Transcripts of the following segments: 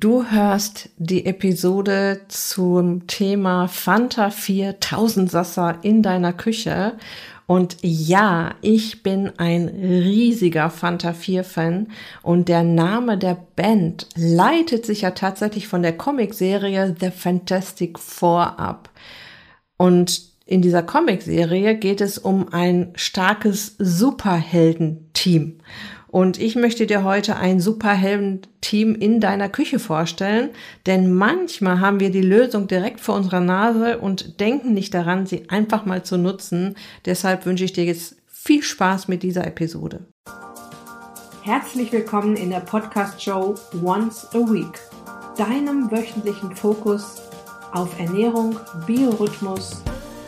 Du hörst die Episode zum Thema Fanta 4000 Sasser in deiner Küche. Und ja, ich bin ein riesiger Fanta 4 Fan und der Name der Band leitet sich ja tatsächlich von der Comicserie The Fantastic Four ab. Und in dieser Comicserie geht es um ein starkes Superheldenteam. Und ich möchte dir heute ein Superhelden-Team in deiner Küche vorstellen, denn manchmal haben wir die Lösung direkt vor unserer Nase und denken nicht daran, sie einfach mal zu nutzen. Deshalb wünsche ich dir jetzt viel Spaß mit dieser Episode. Herzlich willkommen in der Podcast-Show Once a Week, deinem wöchentlichen Fokus auf Ernährung, Biorhythmus,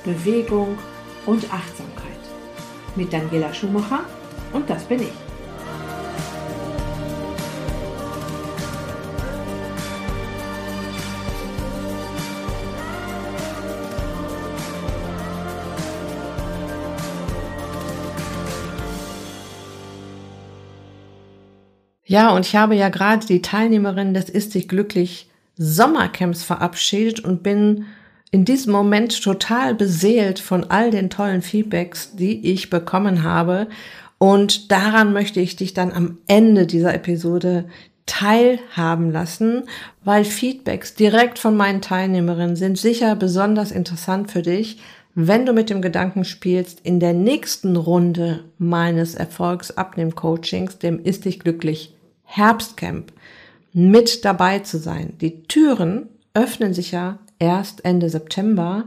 Bewegung und Achtsamkeit. Mit Daniela Schumacher und das bin ich. Ja, und ich habe ja gerade die Teilnehmerin des Ist dich glücklich Sommercamps verabschiedet und bin in diesem Moment total beseelt von all den tollen Feedbacks, die ich bekommen habe. Und daran möchte ich dich dann am Ende dieser Episode teilhaben lassen, weil Feedbacks direkt von meinen Teilnehmerinnen sind sicher besonders interessant für dich, wenn du mit dem Gedanken spielst, in der nächsten Runde meines Erfolgsabnehm-Coachings, dem Ist dich glücklich Herbstcamp mit dabei zu sein. Die Türen öffnen sich ja erst Ende September,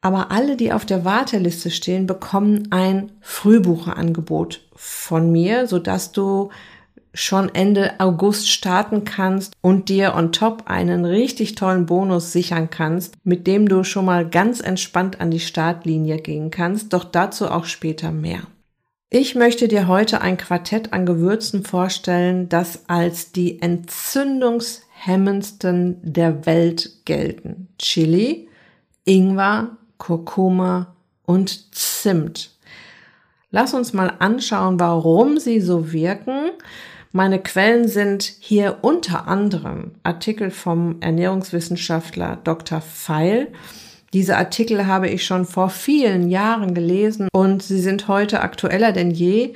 aber alle, die auf der Warteliste stehen, bekommen ein Frühbucherangebot von mir, so dass du schon Ende August starten kannst und dir on top einen richtig tollen Bonus sichern kannst, mit dem du schon mal ganz entspannt an die Startlinie gehen kannst, doch dazu auch später mehr. Ich möchte dir heute ein Quartett an Gewürzen vorstellen, das als die entzündungshemmendsten der Welt gelten. Chili, Ingwer, Kurkuma und Zimt. Lass uns mal anschauen, warum sie so wirken. Meine Quellen sind hier unter anderem Artikel vom Ernährungswissenschaftler Dr. Feil diese Artikel habe ich schon vor vielen Jahren gelesen und sie sind heute aktueller denn je.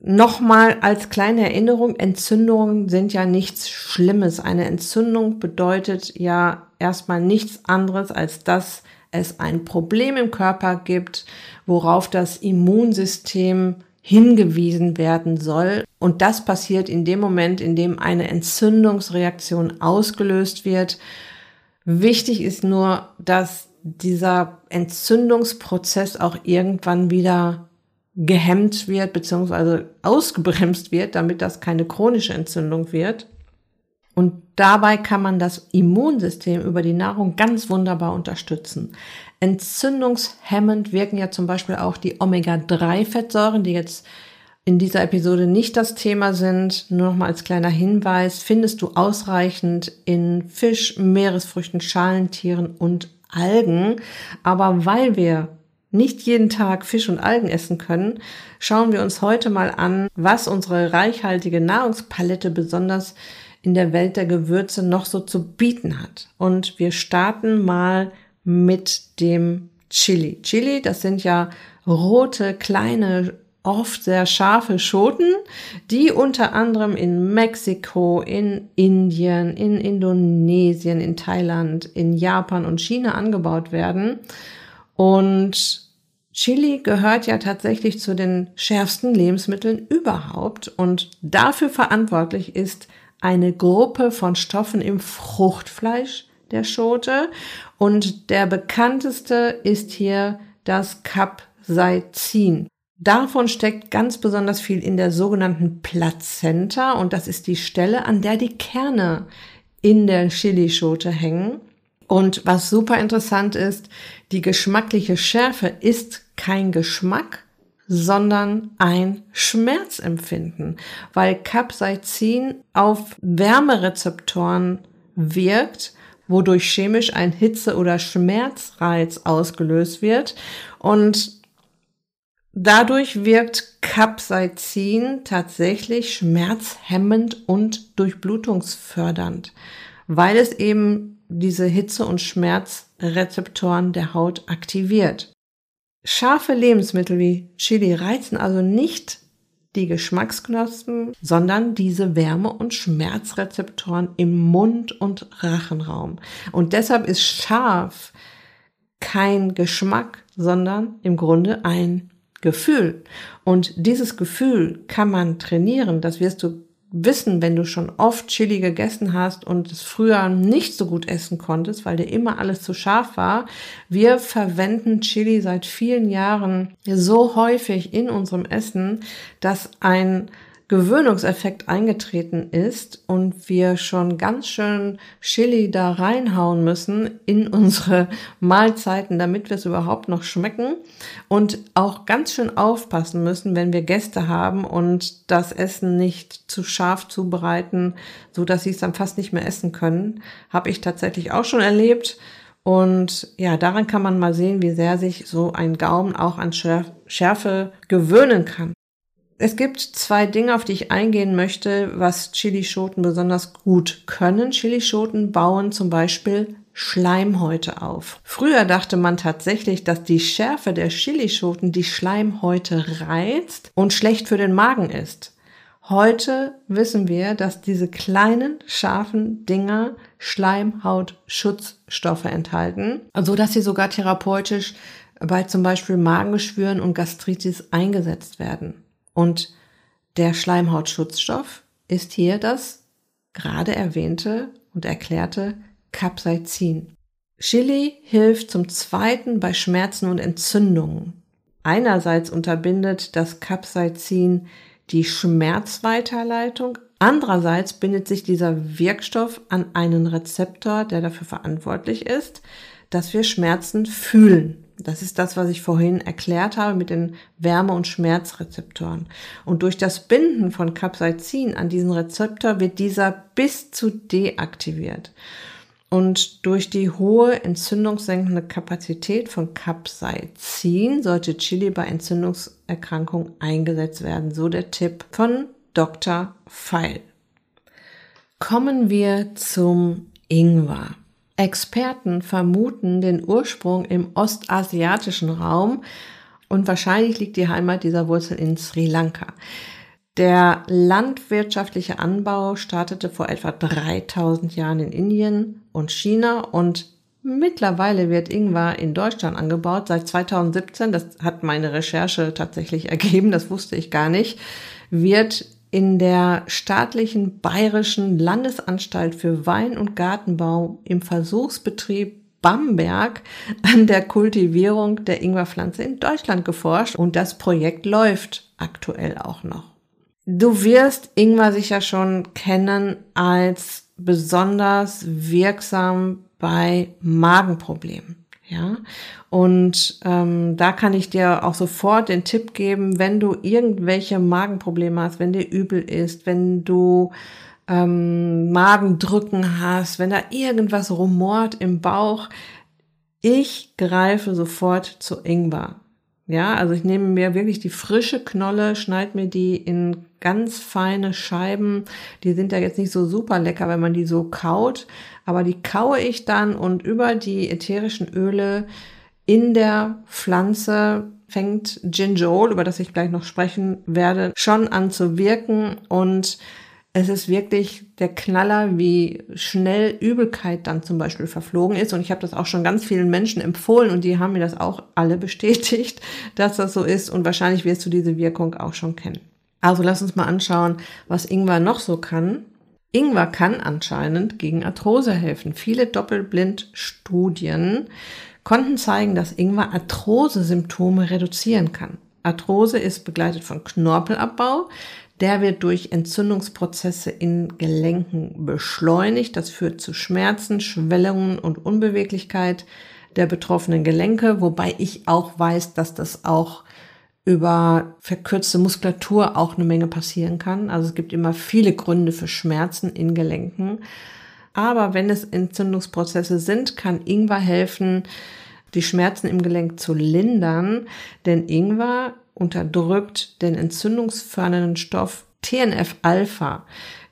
Nochmal als kleine Erinnerung, Entzündungen sind ja nichts Schlimmes. Eine Entzündung bedeutet ja erstmal nichts anderes, als dass es ein Problem im Körper gibt, worauf das Immunsystem hingewiesen werden soll. Und das passiert in dem Moment, in dem eine Entzündungsreaktion ausgelöst wird Wichtig ist nur, dass dieser Entzündungsprozess auch irgendwann wieder gehemmt wird bzw. ausgebremst wird, damit das keine chronische Entzündung wird. Und dabei kann man das Immunsystem über die Nahrung ganz wunderbar unterstützen. Entzündungshemmend wirken ja zum Beispiel auch die Omega-3-Fettsäuren, die jetzt in dieser Episode nicht das Thema sind, nur noch mal als kleiner Hinweis, findest du ausreichend in Fisch, Meeresfrüchten, Schalentieren und Algen. Aber weil wir nicht jeden Tag Fisch und Algen essen können, schauen wir uns heute mal an, was unsere reichhaltige Nahrungspalette besonders in der Welt der Gewürze noch so zu bieten hat. Und wir starten mal mit dem Chili. Chili, das sind ja rote, kleine oft sehr scharfe Schoten, die unter anderem in Mexiko, in Indien, in Indonesien, in Thailand, in Japan und China angebaut werden. Und Chili gehört ja tatsächlich zu den schärfsten Lebensmitteln überhaupt und dafür verantwortlich ist eine Gruppe von Stoffen im Fruchtfleisch der Schote und der bekannteste ist hier das Capsaicin. Davon steckt ganz besonders viel in der sogenannten Plazenta und das ist die Stelle, an der die Kerne in der Chilischote hängen. Und was super interessant ist, die geschmackliche Schärfe ist kein Geschmack, sondern ein Schmerzempfinden, weil Capsaicin auf Wärmerezeptoren wirkt, wodurch chemisch ein Hitze- oder Schmerzreiz ausgelöst wird. Und Dadurch wirkt Capsaicin tatsächlich schmerzhemmend und durchblutungsfördernd, weil es eben diese Hitze- und Schmerzrezeptoren der Haut aktiviert. Scharfe Lebensmittel wie Chili reizen also nicht die Geschmacksknospen, sondern diese Wärme- und Schmerzrezeptoren im Mund- und Rachenraum. Und deshalb ist scharf kein Geschmack, sondern im Grunde ein Gefühl. Und dieses Gefühl kann man trainieren. Das wirst du wissen, wenn du schon oft Chili gegessen hast und es früher nicht so gut essen konntest, weil dir immer alles zu scharf war. Wir verwenden Chili seit vielen Jahren so häufig in unserem Essen, dass ein Gewöhnungseffekt eingetreten ist und wir schon ganz schön Chili da reinhauen müssen in unsere Mahlzeiten, damit wir es überhaupt noch schmecken und auch ganz schön aufpassen müssen, wenn wir Gäste haben und das Essen nicht zu scharf zubereiten, so dass sie es dann fast nicht mehr essen können. Habe ich tatsächlich auch schon erlebt. Und ja, daran kann man mal sehen, wie sehr sich so ein Gaumen auch an Schärfe gewöhnen kann. Es gibt zwei Dinge, auf die ich eingehen möchte, was Chilischoten besonders gut können. Chilischoten bauen zum Beispiel Schleimhäute auf. Früher dachte man tatsächlich, dass die Schärfe der Chilischoten die Schleimhäute reizt und schlecht für den Magen ist. Heute wissen wir, dass diese kleinen, scharfen Dinger Schleimhautschutzstoffe enthalten, so dass sie sogar therapeutisch bei zum Beispiel Magengeschwüren und Gastritis eingesetzt werden. Und der Schleimhautschutzstoff ist hier das gerade erwähnte und erklärte Capsaicin. Chili hilft zum zweiten bei Schmerzen und Entzündungen. Einerseits unterbindet das Capsaicin die Schmerzweiterleitung, andererseits bindet sich dieser Wirkstoff an einen Rezeptor, der dafür verantwortlich ist, dass wir Schmerzen fühlen. Das ist das, was ich vorhin erklärt habe mit den Wärme- und Schmerzrezeptoren. Und durch das Binden von Capsaicin an diesen Rezeptor wird dieser bis zu deaktiviert. Und durch die hohe entzündungssenkende Kapazität von Capsaicin sollte Chili bei Entzündungserkrankungen eingesetzt werden. So der Tipp von Dr. Feil. Kommen wir zum Ingwer. Experten vermuten den Ursprung im ostasiatischen Raum und wahrscheinlich liegt die Heimat dieser Wurzel in Sri Lanka. Der landwirtschaftliche Anbau startete vor etwa 3000 Jahren in Indien und China und mittlerweile wird Ingwer in Deutschland angebaut. Seit 2017, das hat meine Recherche tatsächlich ergeben, das wusste ich gar nicht, wird in der staatlichen bayerischen Landesanstalt für Wein- und Gartenbau im Versuchsbetrieb Bamberg an der Kultivierung der Ingwerpflanze in Deutschland geforscht und das Projekt läuft aktuell auch noch. Du wirst Ingwer sicher schon kennen als besonders wirksam bei Magenproblemen. Ja, und ähm, da kann ich dir auch sofort den Tipp geben, wenn du irgendwelche Magenprobleme hast, wenn dir übel ist, wenn du ähm, Magendrücken hast, wenn da irgendwas rumort im Bauch, ich greife sofort zu Ingwer. Ja, also ich nehme mir wirklich die frische Knolle, schneide mir die in ganz feine Scheiben. Die sind ja jetzt nicht so super lecker, wenn man die so kaut, aber die kaue ich dann und über die ätherischen Öle in der Pflanze fängt Gingerol, über das ich gleich noch sprechen werde, schon an zu wirken und es ist wirklich der Knaller, wie schnell Übelkeit dann zum Beispiel verflogen ist. Und ich habe das auch schon ganz vielen Menschen empfohlen und die haben mir das auch alle bestätigt, dass das so ist. Und wahrscheinlich wirst du diese Wirkung auch schon kennen. Also lass uns mal anschauen, was Ingwer noch so kann. Ingwer kann anscheinend gegen Arthrose helfen. Viele Doppelblindstudien konnten zeigen, dass Ingwer Arthrose-Symptome reduzieren kann. Arthrose ist begleitet von Knorpelabbau. Der wird durch Entzündungsprozesse in Gelenken beschleunigt. Das führt zu Schmerzen, Schwellungen und Unbeweglichkeit der betroffenen Gelenke, wobei ich auch weiß, dass das auch über verkürzte Muskulatur auch eine Menge passieren kann. Also es gibt immer viele Gründe für Schmerzen in Gelenken. Aber wenn es Entzündungsprozesse sind, kann Ingwer helfen, die Schmerzen im Gelenk zu lindern, denn Ingwer unterdrückt den entzündungsfördernden Stoff TNF-Alpha.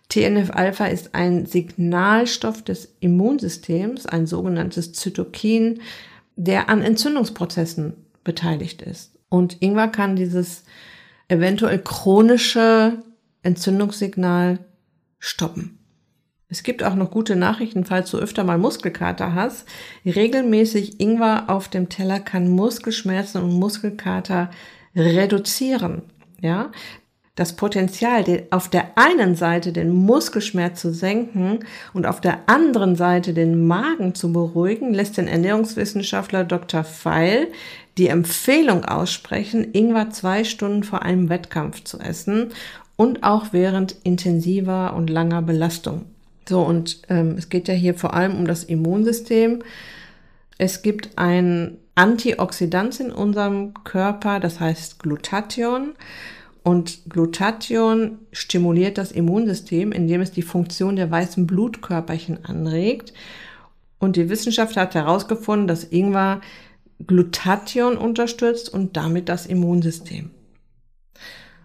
TNF-Alpha ist ein Signalstoff des Immunsystems, ein sogenanntes Zytokin, der an Entzündungsprozessen beteiligt ist. Und Ingwer kann dieses eventuell chronische Entzündungssignal stoppen. Es gibt auch noch gute Nachrichten, falls du öfter mal Muskelkater hast. Regelmäßig Ingwer auf dem Teller kann Muskelschmerzen und Muskelkater reduzieren. Ja, das Potenzial, auf der einen Seite den Muskelschmerz zu senken und auf der anderen Seite den Magen zu beruhigen, lässt den Ernährungswissenschaftler Dr. Feil die Empfehlung aussprechen, Ingwer zwei Stunden vor einem Wettkampf zu essen und auch während intensiver und langer Belastung. So, und ähm, es geht ja hier vor allem um das Immunsystem. Es gibt ein Antioxidant in unserem Körper, das heißt Glutathion. Und Glutathion stimuliert das Immunsystem, indem es die Funktion der weißen Blutkörperchen anregt. Und die Wissenschaft hat herausgefunden, dass Ingwer Glutathion unterstützt und damit das Immunsystem.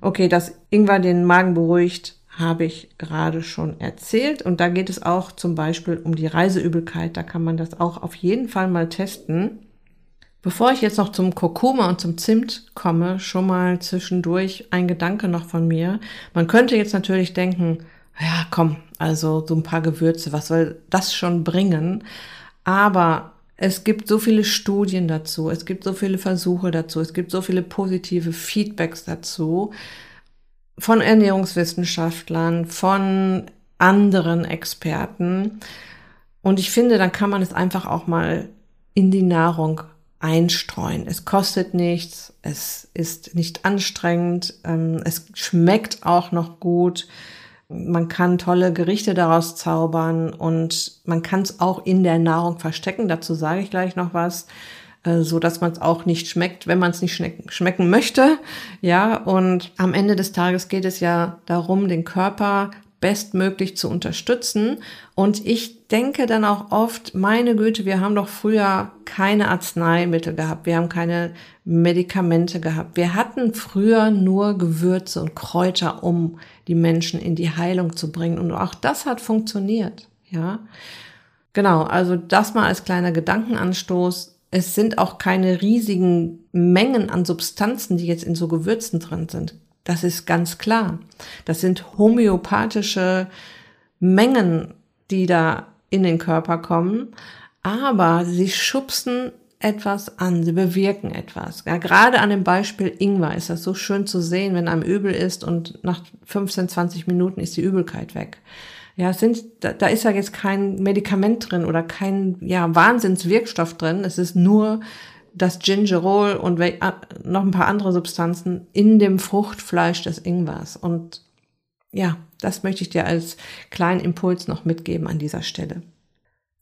Okay, dass Ingwer den Magen beruhigt, habe ich gerade schon erzählt. Und da geht es auch zum Beispiel um die Reiseübelkeit. Da kann man das auch auf jeden Fall mal testen. Bevor ich jetzt noch zum Kurkuma und zum Zimt komme, schon mal zwischendurch ein Gedanke noch von mir. Man könnte jetzt natürlich denken, ja, komm, also so ein paar Gewürze, was soll das schon bringen? Aber es gibt so viele Studien dazu, es gibt so viele Versuche dazu, es gibt so viele positive Feedbacks dazu von Ernährungswissenschaftlern, von anderen Experten. Und ich finde, dann kann man es einfach auch mal in die Nahrung einstreuen. Es kostet nichts, es ist nicht anstrengend, ähm, es schmeckt auch noch gut. Man kann tolle Gerichte daraus zaubern und man kann es auch in der Nahrung verstecken. Dazu sage ich gleich noch was, äh, so dass man es auch nicht schmeckt, wenn man es nicht schmecken möchte. Ja, und am Ende des Tages geht es ja darum, den Körper bestmöglich zu unterstützen. Und ich denke dann auch oft, meine Güte, wir haben doch früher keine Arzneimittel gehabt, wir haben keine Medikamente gehabt. Wir hatten früher nur Gewürze und Kräuter, um die Menschen in die Heilung zu bringen. Und auch das hat funktioniert. Ja, genau. Also das mal als kleiner Gedankenanstoß. Es sind auch keine riesigen Mengen an Substanzen, die jetzt in so Gewürzen drin sind. Das ist ganz klar. Das sind homöopathische Mengen, die da in den Körper kommen, aber sie schubsen etwas an, sie bewirken etwas. Ja, gerade an dem Beispiel Ingwer ist das so schön zu sehen, wenn einem übel ist und nach 15, 20 Minuten ist die Übelkeit weg. Ja, sind, da, da ist ja jetzt kein Medikament drin oder kein ja, Wahnsinnswirkstoff drin. Es ist nur das Gingerol und noch ein paar andere Substanzen in dem Fruchtfleisch des Ingwers. Und ja, das möchte ich dir als kleinen Impuls noch mitgeben an dieser Stelle.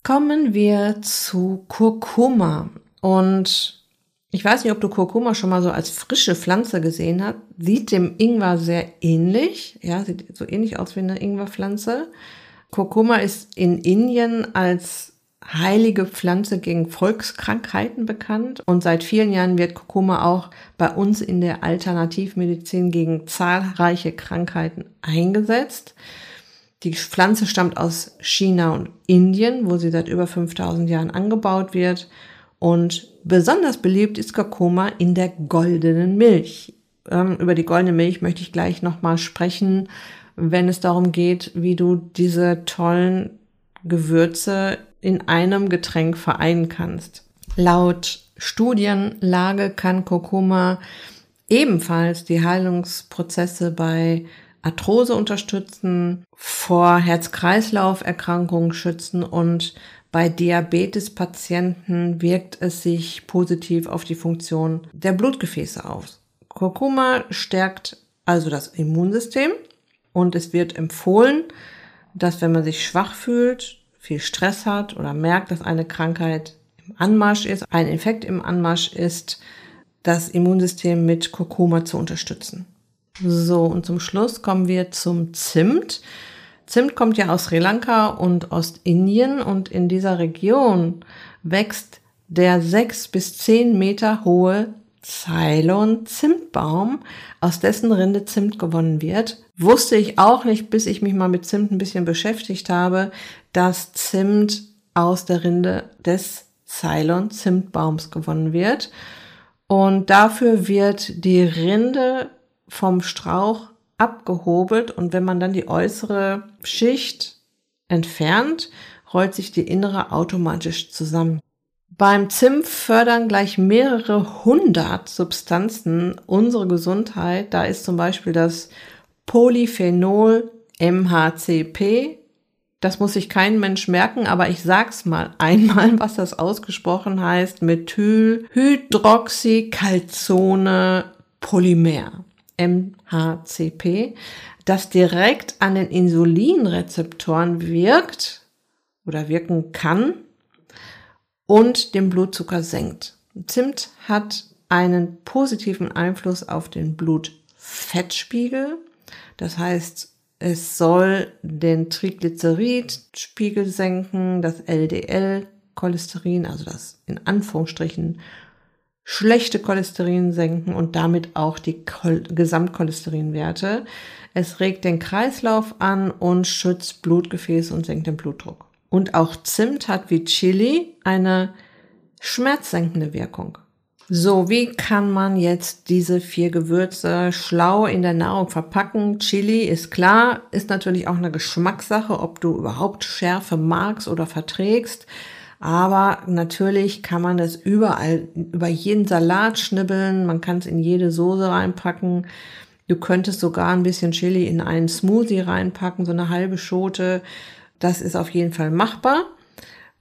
Kommen wir zu Kurkuma. Und ich weiß nicht, ob du Kurkuma schon mal so als frische Pflanze gesehen hast. Sieht dem Ingwer sehr ähnlich. Ja, sieht so ähnlich aus wie eine Ingwerpflanze. Kurkuma ist in Indien als heilige Pflanze gegen Volkskrankheiten bekannt und seit vielen Jahren wird Kurkuma auch bei uns in der Alternativmedizin gegen zahlreiche Krankheiten eingesetzt. Die Pflanze stammt aus China und Indien, wo sie seit über 5000 Jahren angebaut wird und besonders beliebt ist Kurkuma in der goldenen Milch. Ähm, über die goldene Milch möchte ich gleich nochmal sprechen, wenn es darum geht, wie du diese tollen Gewürze in einem Getränk vereinen kannst. Laut Studienlage kann Kurkuma ebenfalls die Heilungsprozesse bei Arthrose unterstützen, vor Herz-Kreislauf-Erkrankungen schützen und bei Diabetespatienten wirkt es sich positiv auf die Funktion der Blutgefäße aus. Kurkuma stärkt also das Immunsystem und es wird empfohlen, dass wenn man sich schwach fühlt, viel Stress hat oder merkt, dass eine Krankheit im Anmarsch ist, ein Infekt im Anmarsch ist, das Immunsystem mit Kurkuma zu unterstützen. So, und zum Schluss kommen wir zum Zimt. Zimt kommt ja aus Sri Lanka und Ostindien und in dieser Region wächst der sechs bis zehn Meter hohe Ceylon-Zimtbaum, aus dessen Rinde Zimt gewonnen wird. Wusste ich auch nicht, bis ich mich mal mit Zimt ein bisschen beschäftigt habe, dass Zimt aus der Rinde des Ceylon-Zimtbaums gewonnen wird. Und dafür wird die Rinde vom Strauch abgehobelt und wenn man dann die äußere Schicht entfernt, rollt sich die innere automatisch zusammen. Beim Zimt fördern gleich mehrere hundert Substanzen unsere Gesundheit. Da ist zum Beispiel das Polyphenol MHCP. Das muss sich kein Mensch merken, aber ich sag's mal einmal, was das ausgesprochen heißt. Methylhydroxycalzone Polymer. MHCP, das direkt an den Insulinrezeptoren wirkt oder wirken kann und den Blutzucker senkt. Zimt hat einen positiven Einfluss auf den Blutfettspiegel. Das heißt, es soll den Triglyceridspiegel senken, das LDL-Cholesterin, also das in Anführungsstrichen schlechte Cholesterin senken und damit auch die Gesamtcholesterinwerte. Es regt den Kreislauf an und schützt Blutgefäße und senkt den Blutdruck. Und auch Zimt hat wie Chili eine schmerzsenkende Wirkung. So, wie kann man jetzt diese vier Gewürze schlau in der Nahrung verpacken? Chili ist klar, ist natürlich auch eine Geschmackssache, ob du überhaupt Schärfe magst oder verträgst. Aber natürlich kann man das überall, über jeden Salat schnibbeln, man kann es in jede Soße reinpacken. Du könntest sogar ein bisschen Chili in einen Smoothie reinpacken, so eine halbe Schote. Das ist auf jeden Fall machbar.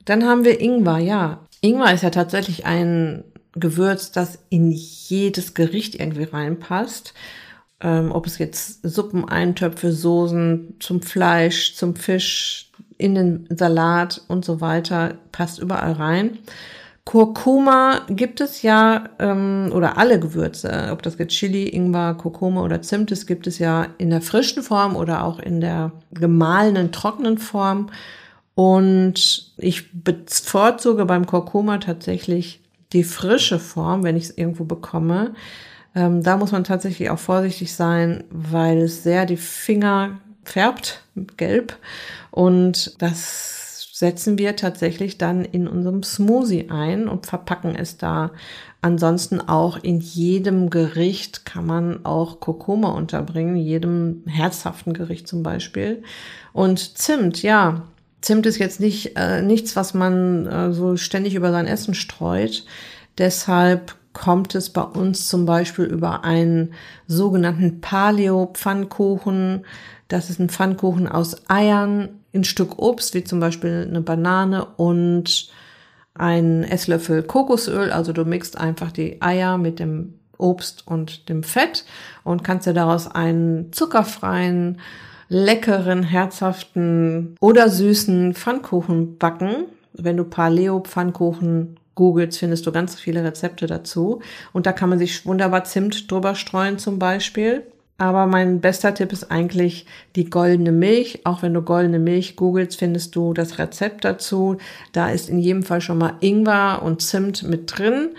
Dann haben wir Ingwer, ja. Ingwer ist ja tatsächlich ein Gewürz, das in jedes Gericht irgendwie reinpasst. Ähm, ob es jetzt Suppen, Eintöpfe, Soßen zum Fleisch, zum Fisch, in den Salat und so weiter, passt überall rein. Kurkuma gibt es ja, ähm, oder alle Gewürze, ob das jetzt Chili, Ingwer, Kurkuma oder Zimt ist, gibt es ja in der frischen Form oder auch in der gemahlenen, trockenen Form. Und ich bevorzuge beim Kurkuma tatsächlich die frische Form, wenn ich es irgendwo bekomme. Ähm, da muss man tatsächlich auch vorsichtig sein, weil es sehr die Finger färbt, gelb. Und das setzen wir tatsächlich dann in unserem Smoothie ein und verpacken es da. Ansonsten auch in jedem Gericht kann man auch Kurkuma unterbringen, jedem herzhaften Gericht zum Beispiel. Und Zimt, ja, Zimt ist jetzt nicht äh, nichts, was man äh, so ständig über sein Essen streut. Deshalb kommt es bei uns zum Beispiel über einen sogenannten Paleo-Pfannkuchen. Das ist ein Pfannkuchen aus Eiern, ein Stück Obst, wie zum Beispiel eine Banane und ein Esslöffel Kokosöl. Also du mixt einfach die Eier mit dem Obst und dem Fett und kannst dir daraus einen zuckerfreien, leckeren, herzhaften oder süßen Pfannkuchen backen. Wenn du Paleo Pfannkuchen googelst, findest du ganz viele Rezepte dazu. Und da kann man sich wunderbar Zimt drüber streuen zum Beispiel. Aber mein bester Tipp ist eigentlich die goldene Milch. Auch wenn du goldene Milch googelst, findest du das Rezept dazu. Da ist in jedem Fall schon mal Ingwer und Zimt mit drin.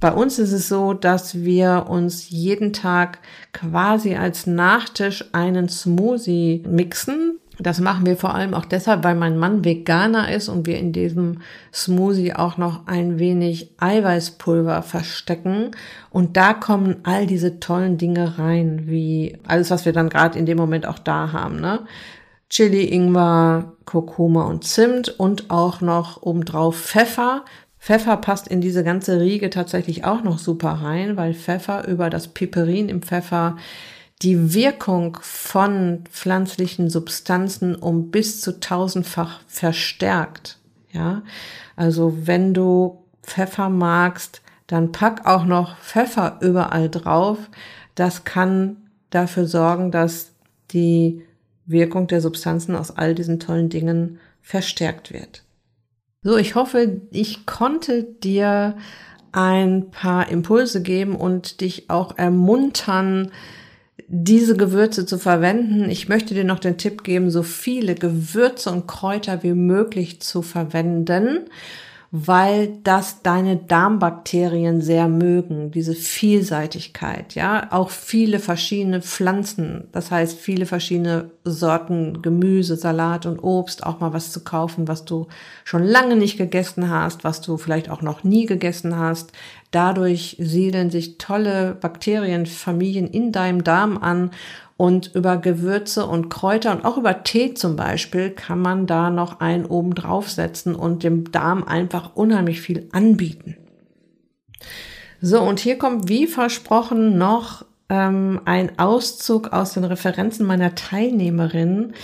Bei uns ist es so, dass wir uns jeden Tag quasi als Nachtisch einen Smoothie mixen. Das machen wir vor allem auch deshalb, weil mein Mann Veganer ist und wir in diesem Smoothie auch noch ein wenig Eiweißpulver verstecken. Und da kommen all diese tollen Dinge rein, wie alles, was wir dann gerade in dem Moment auch da haben. Ne? Chili, Ingwer, Kurkuma und Zimt und auch noch obendrauf Pfeffer. Pfeffer passt in diese ganze Riege tatsächlich auch noch super rein, weil Pfeffer über das Piperin im Pfeffer die Wirkung von pflanzlichen Substanzen um bis zu tausendfach verstärkt. Ja, also wenn du Pfeffer magst, dann pack auch noch Pfeffer überall drauf. Das kann dafür sorgen, dass die Wirkung der Substanzen aus all diesen tollen Dingen verstärkt wird. So, ich hoffe, ich konnte dir ein paar Impulse geben und dich auch ermuntern, diese Gewürze zu verwenden. Ich möchte dir noch den Tipp geben, so viele Gewürze und Kräuter wie möglich zu verwenden, weil das deine Darmbakterien sehr mögen, diese Vielseitigkeit, ja, auch viele verschiedene Pflanzen, das heißt viele verschiedene Sorten Gemüse, Salat und Obst, auch mal was zu kaufen, was du schon lange nicht gegessen hast, was du vielleicht auch noch nie gegessen hast. Dadurch siedeln sich tolle Bakterienfamilien in deinem Darm an und über Gewürze und Kräuter und auch über Tee zum Beispiel kann man da noch einen oben draufsetzen und dem Darm einfach unheimlich viel anbieten. So, und hier kommt wie versprochen noch ähm, ein Auszug aus den Referenzen meiner Teilnehmerinnen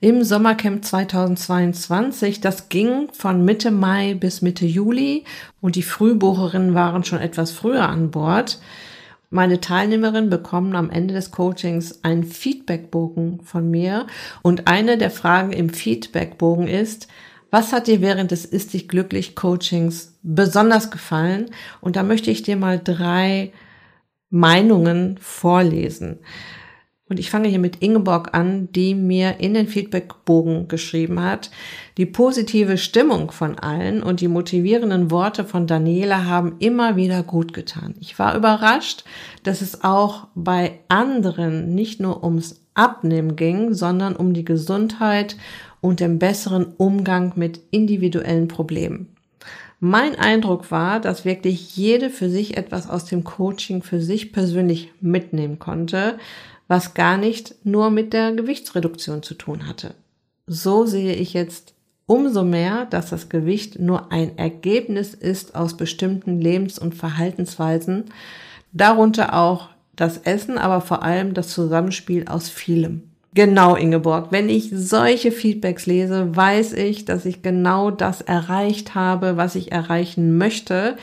im Sommercamp 2022. Das ging von Mitte Mai bis Mitte Juli und die Frühbucherinnen waren schon etwas früher an Bord. Meine Teilnehmerinnen bekommen am Ende des Coachings einen Feedbackbogen von mir und eine der Fragen im Feedbackbogen ist, was hat dir während des Ist dich glücklich Coachings besonders gefallen? Und da möchte ich dir mal drei Meinungen vorlesen. Und ich fange hier mit Ingeborg an, die mir in den Feedbackbogen geschrieben hat, die positive Stimmung von allen und die motivierenden Worte von Daniela haben immer wieder gut getan. Ich war überrascht, dass es auch bei anderen nicht nur ums Abnehmen ging, sondern um die Gesundheit und den besseren Umgang mit individuellen Problemen. Mein Eindruck war, dass wirklich jede für sich etwas aus dem Coaching für sich persönlich mitnehmen konnte, was gar nicht nur mit der Gewichtsreduktion zu tun hatte. So sehe ich jetzt umso mehr, dass das Gewicht nur ein Ergebnis ist aus bestimmten Lebens- und Verhaltensweisen, darunter auch das Essen, aber vor allem das Zusammenspiel aus vielem. Genau, Ingeborg. Wenn ich solche Feedbacks lese, weiß ich, dass ich genau das erreicht habe, was ich erreichen möchte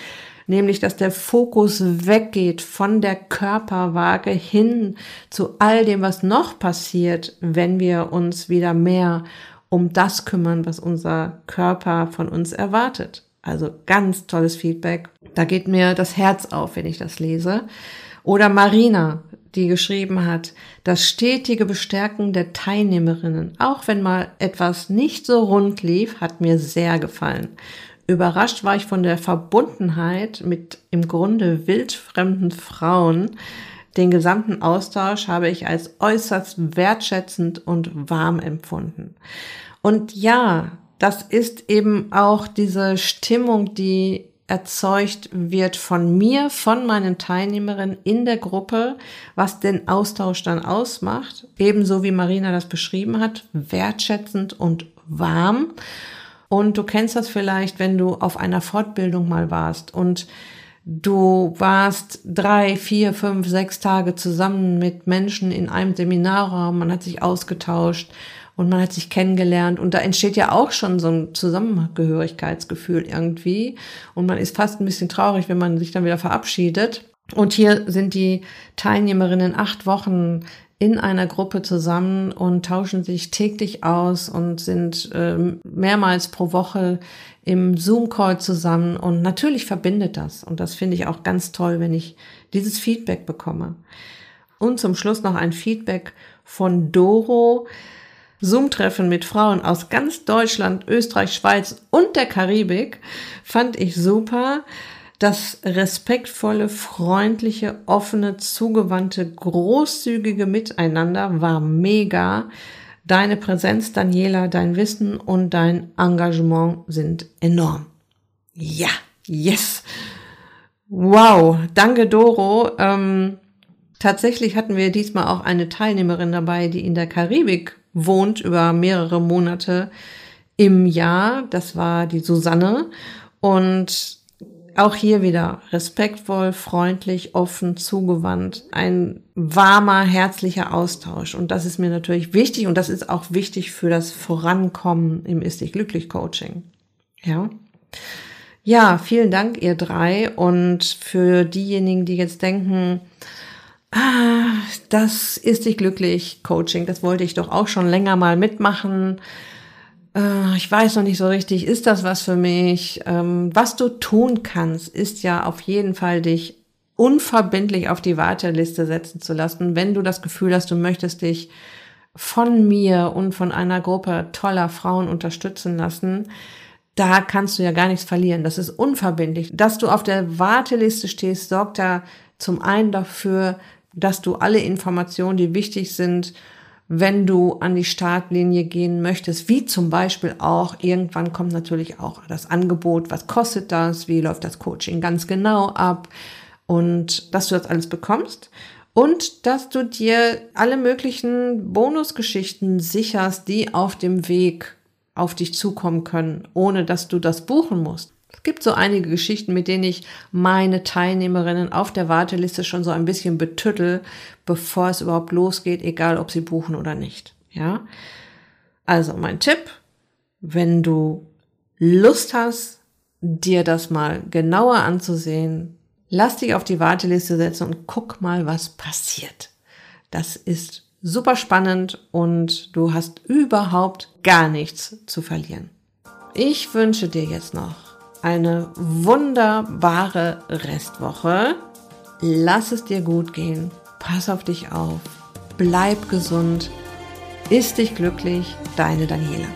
nämlich dass der Fokus weggeht von der Körperwaage hin zu all dem, was noch passiert, wenn wir uns wieder mehr um das kümmern, was unser Körper von uns erwartet. Also ganz tolles Feedback. Da geht mir das Herz auf, wenn ich das lese. Oder Marina, die geschrieben hat, das stetige Bestärken der Teilnehmerinnen, auch wenn mal etwas nicht so rund lief, hat mir sehr gefallen. Überrascht war ich von der Verbundenheit mit im Grunde wildfremden Frauen. Den gesamten Austausch habe ich als äußerst wertschätzend und warm empfunden. Und ja, das ist eben auch diese Stimmung, die erzeugt wird von mir, von meinen Teilnehmerinnen in der Gruppe, was den Austausch dann ausmacht. Ebenso wie Marina das beschrieben hat, wertschätzend und warm. Und du kennst das vielleicht, wenn du auf einer Fortbildung mal warst und du warst drei, vier, fünf, sechs Tage zusammen mit Menschen in einem Seminarraum, man hat sich ausgetauscht und man hat sich kennengelernt und da entsteht ja auch schon so ein Zusammengehörigkeitsgefühl irgendwie und man ist fast ein bisschen traurig, wenn man sich dann wieder verabschiedet. Und hier sind die Teilnehmerinnen acht Wochen in einer Gruppe zusammen und tauschen sich täglich aus und sind äh, mehrmals pro Woche im Zoom-Call zusammen. Und natürlich verbindet das. Und das finde ich auch ganz toll, wenn ich dieses Feedback bekomme. Und zum Schluss noch ein Feedback von Doro. Zoom-Treffen mit Frauen aus ganz Deutschland, Österreich, Schweiz und der Karibik fand ich super. Das respektvolle, freundliche, offene, zugewandte, großzügige Miteinander war mega. Deine Präsenz, Daniela, dein Wissen und dein Engagement sind enorm. Ja, yes. Wow, danke Doro. Ähm, tatsächlich hatten wir diesmal auch eine Teilnehmerin dabei, die in der Karibik wohnt über mehrere Monate im Jahr. Das war die Susanne. Und auch hier wieder respektvoll, freundlich, offen, zugewandt, ein warmer, herzlicher Austausch. Und das ist mir natürlich wichtig und das ist auch wichtig für das Vorankommen im Ist dich glücklich Coaching. Ja. Ja, vielen Dank, ihr drei. Und für diejenigen, die jetzt denken, ah, das ist dich glücklich Coaching, das wollte ich doch auch schon länger mal mitmachen äh, ich weiß noch nicht so richtig, ist das was für mich? Ähm, was du tun kannst, ist ja auf jeden Fall dich unverbindlich auf die Warteliste setzen zu lassen, wenn du das Gefühl hast, du möchtest dich von mir und von einer Gruppe toller Frauen unterstützen lassen. da kannst du ja gar nichts verlieren. Das ist unverbindlich. Dass du auf der Warteliste stehst, sorgt ja zum einen dafür, dass du alle Informationen, die wichtig sind, wenn du an die Startlinie gehen möchtest, wie zum Beispiel auch, irgendwann kommt natürlich auch das Angebot, was kostet das, wie läuft das Coaching ganz genau ab und dass du das alles bekommst und dass du dir alle möglichen Bonusgeschichten sicherst, die auf dem Weg auf dich zukommen können, ohne dass du das buchen musst. Gibt so einige Geschichten, mit denen ich meine Teilnehmerinnen auf der Warteliste schon so ein bisschen betüttel, bevor es überhaupt losgeht, egal ob sie buchen oder nicht. Ja? Also mein Tipp, wenn du Lust hast, dir das mal genauer anzusehen, lass dich auf die Warteliste setzen und guck mal, was passiert. Das ist super spannend und du hast überhaupt gar nichts zu verlieren. Ich wünsche dir jetzt noch eine wunderbare Restwoche. Lass es dir gut gehen. Pass auf dich auf. Bleib gesund. Ist dich glücklich. Deine Daniela.